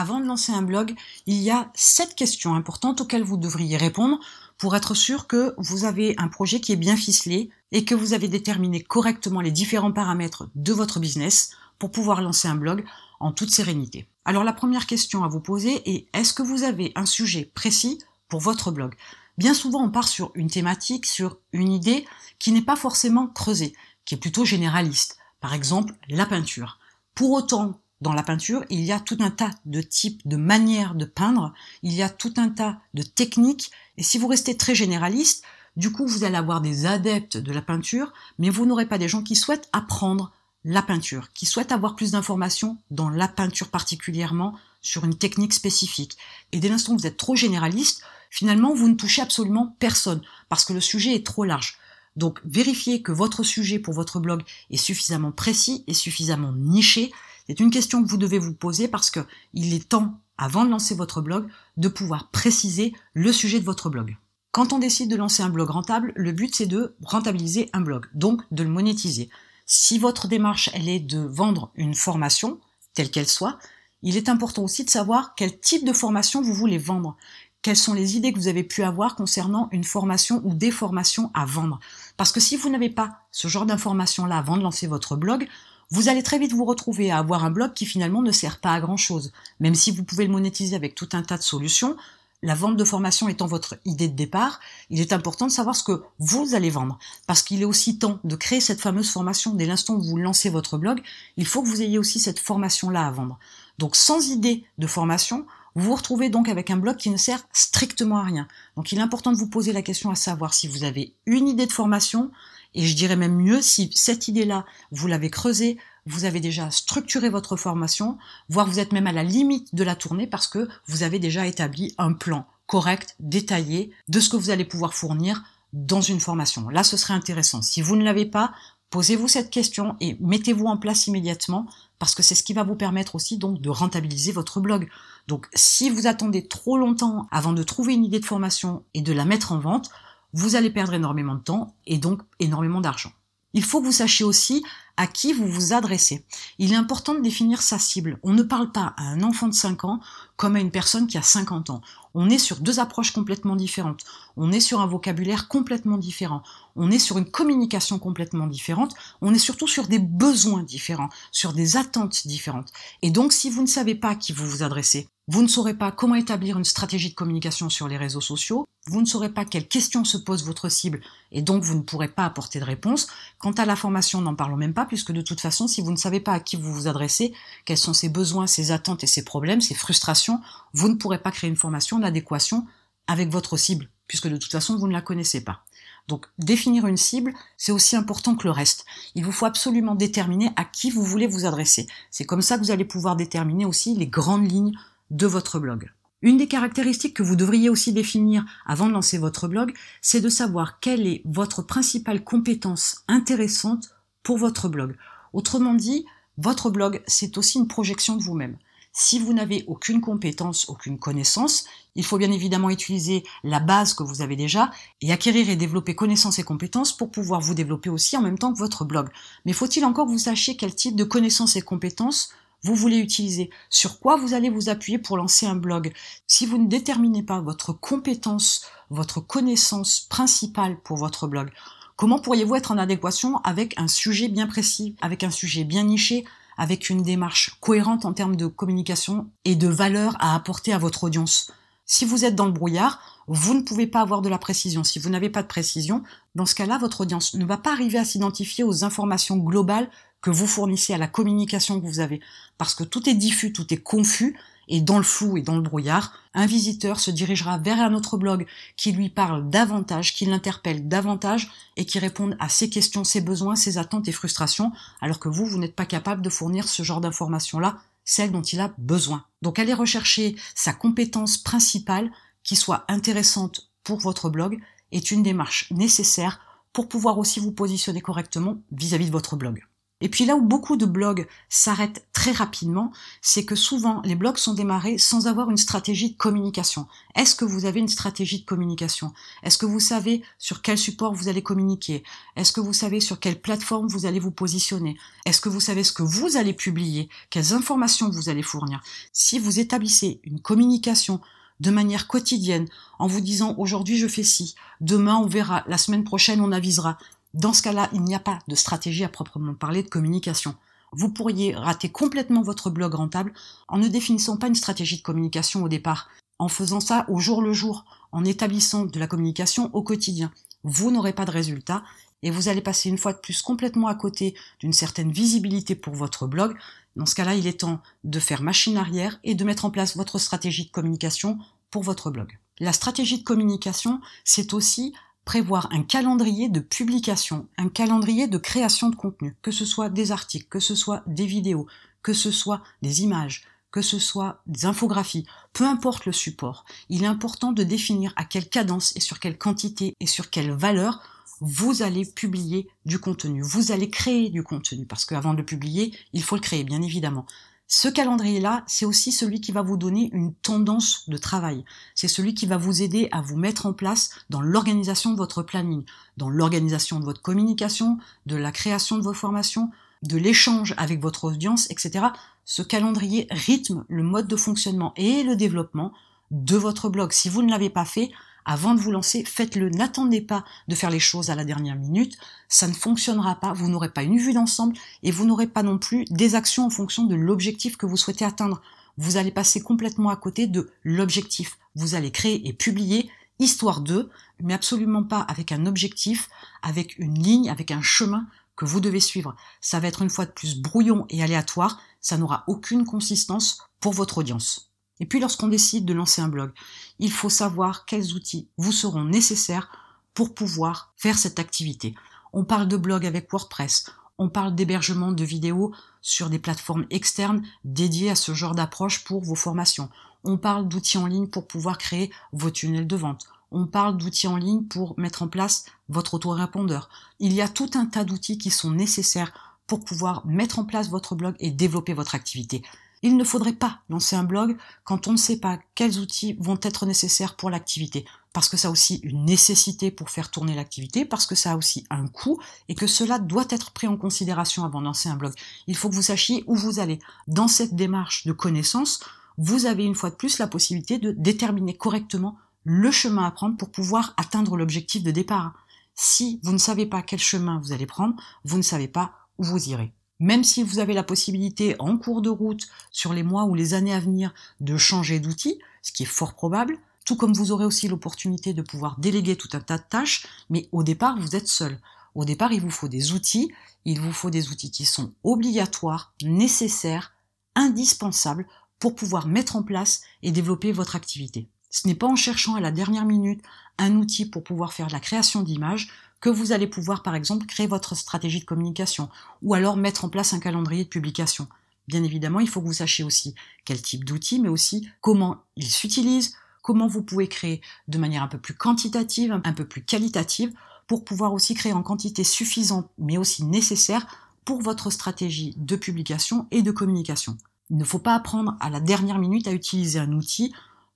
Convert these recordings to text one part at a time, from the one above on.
avant de lancer un blog, il y a sept questions importantes auxquelles vous devriez répondre pour être sûr que vous avez un projet qui est bien ficelé et que vous avez déterminé correctement les différents paramètres de votre business pour pouvoir lancer un blog en toute sérénité. Alors la première question à vous poser est est-ce que vous avez un sujet précis pour votre blog? Bien souvent on part sur une thématique, sur une idée qui n'est pas forcément creusée, qui est plutôt généraliste. Par exemple, la peinture. Pour autant, dans la peinture, il y a tout un tas de types, de manières de peindre, il y a tout un tas de techniques, et si vous restez très généraliste, du coup, vous allez avoir des adeptes de la peinture, mais vous n'aurez pas des gens qui souhaitent apprendre la peinture, qui souhaitent avoir plus d'informations dans la peinture particulièrement, sur une technique spécifique. Et dès l'instant que vous êtes trop généraliste, finalement, vous ne touchez absolument personne, parce que le sujet est trop large. Donc, vérifiez que votre sujet pour votre blog est suffisamment précis et suffisamment niché. C'est une question que vous devez vous poser parce que il est temps, avant de lancer votre blog, de pouvoir préciser le sujet de votre blog. Quand on décide de lancer un blog rentable, le but c'est de rentabiliser un blog, donc de le monétiser. Si votre démarche elle est de vendre une formation, telle qu'elle soit, il est important aussi de savoir quel type de formation vous voulez vendre quelles sont les idées que vous avez pu avoir concernant une formation ou des formations à vendre? Parce que si vous n'avez pas ce genre d'informations-là avant de lancer votre blog, vous allez très vite vous retrouver à avoir un blog qui finalement ne sert pas à grand chose. Même si vous pouvez le monétiser avec tout un tas de solutions, la vente de formation étant votre idée de départ, il est important de savoir ce que vous allez vendre. Parce qu'il est aussi temps de créer cette fameuse formation dès l'instant où vous lancez votre blog, il faut que vous ayez aussi cette formation-là à vendre. Donc sans idée de formation, vous vous retrouvez donc avec un blog qui ne sert strictement à rien. Donc il est important de vous poser la question à savoir si vous avez une idée de formation, et je dirais même mieux, si cette idée-là, vous l'avez creusée, vous avez déjà structuré votre formation, voire vous êtes même à la limite de la tournée parce que vous avez déjà établi un plan correct, détaillé, de ce que vous allez pouvoir fournir dans une formation. Là, ce serait intéressant. Si vous ne l'avez pas, posez-vous cette question et mettez-vous en place immédiatement parce que c'est ce qui va vous permettre aussi donc de rentabiliser votre blog. Donc si vous attendez trop longtemps avant de trouver une idée de formation et de la mettre en vente, vous allez perdre énormément de temps et donc énormément d'argent. Il faut que vous sachiez aussi à qui vous vous adressez. Il est important de définir sa cible. On ne parle pas à un enfant de 5 ans comme à une personne qui a 50 ans. On est sur deux approches complètement différentes. On est sur un vocabulaire complètement différent. On est sur une communication complètement différente. On est surtout sur des besoins différents, sur des attentes différentes. Et donc, si vous ne savez pas à qui vous vous adressez, vous ne saurez pas comment établir une stratégie de communication sur les réseaux sociaux, vous ne saurez pas quelles questions se pose votre cible et donc vous ne pourrez pas apporter de réponse. Quant à la formation, n'en parlons même pas puisque de toute façon, si vous ne savez pas à qui vous vous adressez, quels sont ses besoins, ses attentes et ses problèmes, ses frustrations, vous ne pourrez pas créer une formation d'adéquation avec votre cible puisque de toute façon, vous ne la connaissez pas. Donc définir une cible, c'est aussi important que le reste. Il vous faut absolument déterminer à qui vous voulez vous adresser. C'est comme ça que vous allez pouvoir déterminer aussi les grandes lignes de votre blog. Une des caractéristiques que vous devriez aussi définir avant de lancer votre blog, c'est de savoir quelle est votre principale compétence intéressante pour votre blog. Autrement dit, votre blog, c'est aussi une projection de vous-même. Si vous n'avez aucune compétence, aucune connaissance, il faut bien évidemment utiliser la base que vous avez déjà et acquérir et développer connaissances et compétences pour pouvoir vous développer aussi en même temps que votre blog. Mais faut-il encore que vous sachiez quel type de connaissances et compétences vous voulez utiliser, sur quoi vous allez vous appuyer pour lancer un blog. Si vous ne déterminez pas votre compétence, votre connaissance principale pour votre blog, comment pourriez-vous être en adéquation avec un sujet bien précis, avec un sujet bien niché, avec une démarche cohérente en termes de communication et de valeur à apporter à votre audience? Si vous êtes dans le brouillard, vous ne pouvez pas avoir de la précision. Si vous n'avez pas de précision, dans ce cas-là, votre audience ne va pas arriver à s'identifier aux informations globales que vous fournissez à la communication que vous avez. Parce que tout est diffus, tout est confus, et dans le flou et dans le brouillard, un visiteur se dirigera vers un autre blog qui lui parle davantage, qui l'interpelle davantage et qui répond à ses questions, ses besoins, ses attentes et frustrations, alors que vous, vous n'êtes pas capable de fournir ce genre d'informations-là, celles dont il a besoin. Donc allez rechercher sa compétence principale qui soit intéressante pour votre blog est une démarche nécessaire pour pouvoir aussi vous positionner correctement vis-à-vis -vis de votre blog. Et puis là où beaucoup de blogs s'arrêtent très rapidement, c'est que souvent les blogs sont démarrés sans avoir une stratégie de communication. Est-ce que vous avez une stratégie de communication? Est-ce que vous savez sur quel support vous allez communiquer? Est-ce que vous savez sur quelle plateforme vous allez vous positionner? Est-ce que vous savez ce que vous allez publier? Quelles informations vous allez fournir? Si vous établissez une communication de manière quotidienne en vous disant aujourd'hui je fais ci, demain on verra, la semaine prochaine on avisera, dans ce cas-là, il n'y a pas de stratégie à proprement parler de communication. Vous pourriez rater complètement votre blog rentable en ne définissant pas une stratégie de communication au départ, en faisant ça au jour le jour, en établissant de la communication au quotidien. Vous n'aurez pas de résultat et vous allez passer une fois de plus complètement à côté d'une certaine visibilité pour votre blog. Dans ce cas-là, il est temps de faire machine arrière et de mettre en place votre stratégie de communication pour votre blog. La stratégie de communication, c'est aussi prévoir un calendrier de publication, un calendrier de création de contenu, que ce soit des articles, que ce soit des vidéos, que ce soit des images, que ce soit des infographies, peu importe le support, il est important de définir à quelle cadence et sur quelle quantité et sur quelle valeur vous allez publier du contenu, vous allez créer du contenu, parce qu'avant de le publier, il faut le créer, bien évidemment. Ce calendrier-là, c'est aussi celui qui va vous donner une tendance de travail. C'est celui qui va vous aider à vous mettre en place dans l'organisation de votre planning, dans l'organisation de votre communication, de la création de vos formations, de l'échange avec votre audience, etc. Ce calendrier rythme le mode de fonctionnement et le développement de votre blog. Si vous ne l'avez pas fait, avant de vous lancer, faites-le. N'attendez pas de faire les choses à la dernière minute. Ça ne fonctionnera pas. Vous n'aurez pas une vue d'ensemble et vous n'aurez pas non plus des actions en fonction de l'objectif que vous souhaitez atteindre. Vous allez passer complètement à côté de l'objectif. Vous allez créer et publier histoire d'eux, mais absolument pas avec un objectif, avec une ligne, avec un chemin que vous devez suivre. Ça va être une fois de plus brouillon et aléatoire. Ça n'aura aucune consistance pour votre audience. Et puis lorsqu'on décide de lancer un blog, il faut savoir quels outils vous seront nécessaires pour pouvoir faire cette activité. On parle de blog avec WordPress, on parle d'hébergement de vidéos sur des plateformes externes dédiées à ce genre d'approche pour vos formations. On parle d'outils en ligne pour pouvoir créer vos tunnels de vente. On parle d'outils en ligne pour mettre en place votre autorépondeur. Il y a tout un tas d'outils qui sont nécessaires pour pouvoir mettre en place votre blog et développer votre activité. Il ne faudrait pas lancer un blog quand on ne sait pas quels outils vont être nécessaires pour l'activité, parce que ça a aussi une nécessité pour faire tourner l'activité, parce que ça a aussi un coût, et que cela doit être pris en considération avant de lancer un blog. Il faut que vous sachiez où vous allez. Dans cette démarche de connaissance, vous avez une fois de plus la possibilité de déterminer correctement le chemin à prendre pour pouvoir atteindre l'objectif de départ. Si vous ne savez pas quel chemin vous allez prendre, vous ne savez pas où vous irez. Même si vous avez la possibilité en cours de route, sur les mois ou les années à venir, de changer d'outil, ce qui est fort probable, tout comme vous aurez aussi l'opportunité de pouvoir déléguer tout un tas de tâches, mais au départ, vous êtes seul. Au départ, il vous faut des outils, il vous faut des outils qui sont obligatoires, nécessaires, indispensables pour pouvoir mettre en place et développer votre activité. Ce n'est pas en cherchant à la dernière minute outil pour pouvoir faire la création d'images que vous allez pouvoir par exemple créer votre stratégie de communication ou alors mettre en place un calendrier de publication. Bien évidemment, il faut que vous sachiez aussi quel type d'outils, mais aussi comment ils s'utilisent, comment vous pouvez créer de manière un peu plus quantitative, un peu plus qualitative, pour pouvoir aussi créer en quantité suffisante, mais aussi nécessaire pour votre stratégie de publication et de communication. Il ne faut pas apprendre à la dernière minute à utiliser un outil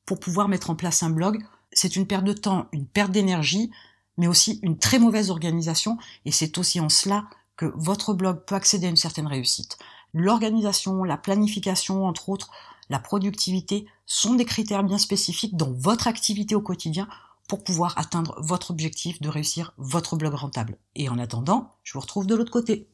pour pouvoir mettre en place un blog. C'est une perte de temps, une perte d'énergie, mais aussi une très mauvaise organisation, et c'est aussi en cela que votre blog peut accéder à une certaine réussite. L'organisation, la planification, entre autres, la productivité sont des critères bien spécifiques dans votre activité au quotidien pour pouvoir atteindre votre objectif de réussir votre blog rentable. Et en attendant, je vous retrouve de l'autre côté.